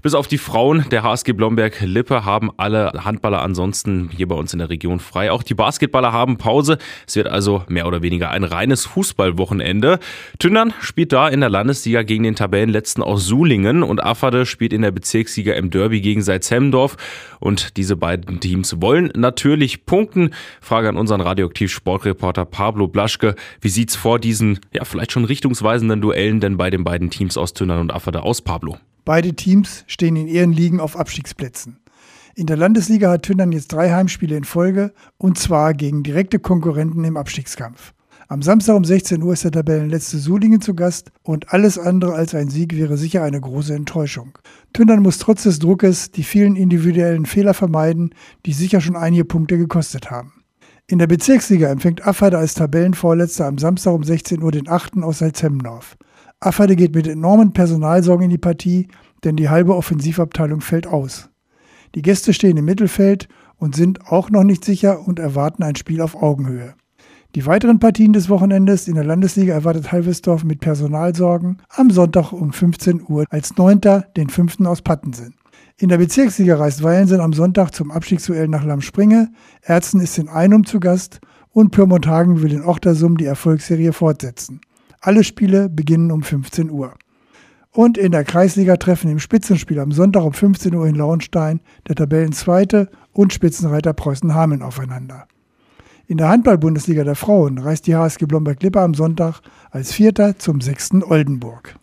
Bis auf die Frauen der HSG Blomberg-Lippe haben alle Handballer ansonsten hier bei uns in der Region frei. Auch die Basketballer haben Pause. Es wird also mehr oder weniger ein reines Fußballwochenende. Tündern spielt da in der Landesliga gegen den Tabellenletzten aus Sulingen und Afferde spielt in der Bezirksliga im Derby gegen Salzhemdorf. Und diese beiden Teams wollen natürlich punkten. Frage an unseren Radioaktiv-Sportreporter Pablo Blaschke. Wie sieht's vor diesen, ja, vielleicht schon richtungsweisenden Duellen denn bei den beiden Teams aus Tündern und Afferde aus, Pablo? Beide Teams stehen in ihren Ligen auf Abstiegsplätzen. In der Landesliga hat Tündern jetzt drei Heimspiele in Folge und zwar gegen direkte Konkurrenten im Abstiegskampf. Am Samstag um 16 Uhr ist der Tabellenletzte Sulingen zu Gast und alles andere als ein Sieg wäre sicher eine große Enttäuschung. Tündern muss trotz des Druckes die vielen individuellen Fehler vermeiden, die sicher schon einige Punkte gekostet haben. In der Bezirksliga empfängt Afferde als Tabellenvorletzter am Samstag um 16 Uhr den 8. aus Salzhemmendorf. Afferde geht mit enormen Personalsorgen in die Partie, denn die halbe Offensivabteilung fällt aus. Die Gäste stehen im Mittelfeld und sind auch noch nicht sicher und erwarten ein Spiel auf Augenhöhe. Die weiteren Partien des Wochenendes in der Landesliga erwartet Halvesdorf mit Personalsorgen am Sonntag um 15 Uhr als Neunter den Fünften aus Pattensen. In der Bezirksliga reist Weilensen am Sonntag zum Abstiegsduell nach Lammspringe, Erzen ist in Einum zu Gast und Pyrmont will in Ochtersum die Erfolgsserie fortsetzen. Alle Spiele beginnen um 15 Uhr. Und in der Kreisliga treffen im Spitzenspiel am Sonntag um 15 Uhr in Lauenstein der Tabellenzweite und Spitzenreiter Preußen-Hameln aufeinander. In der Handball-Bundesliga der Frauen reist die HSG Blomberg-Lippe am Sonntag als Vierter zum sechsten Oldenburg.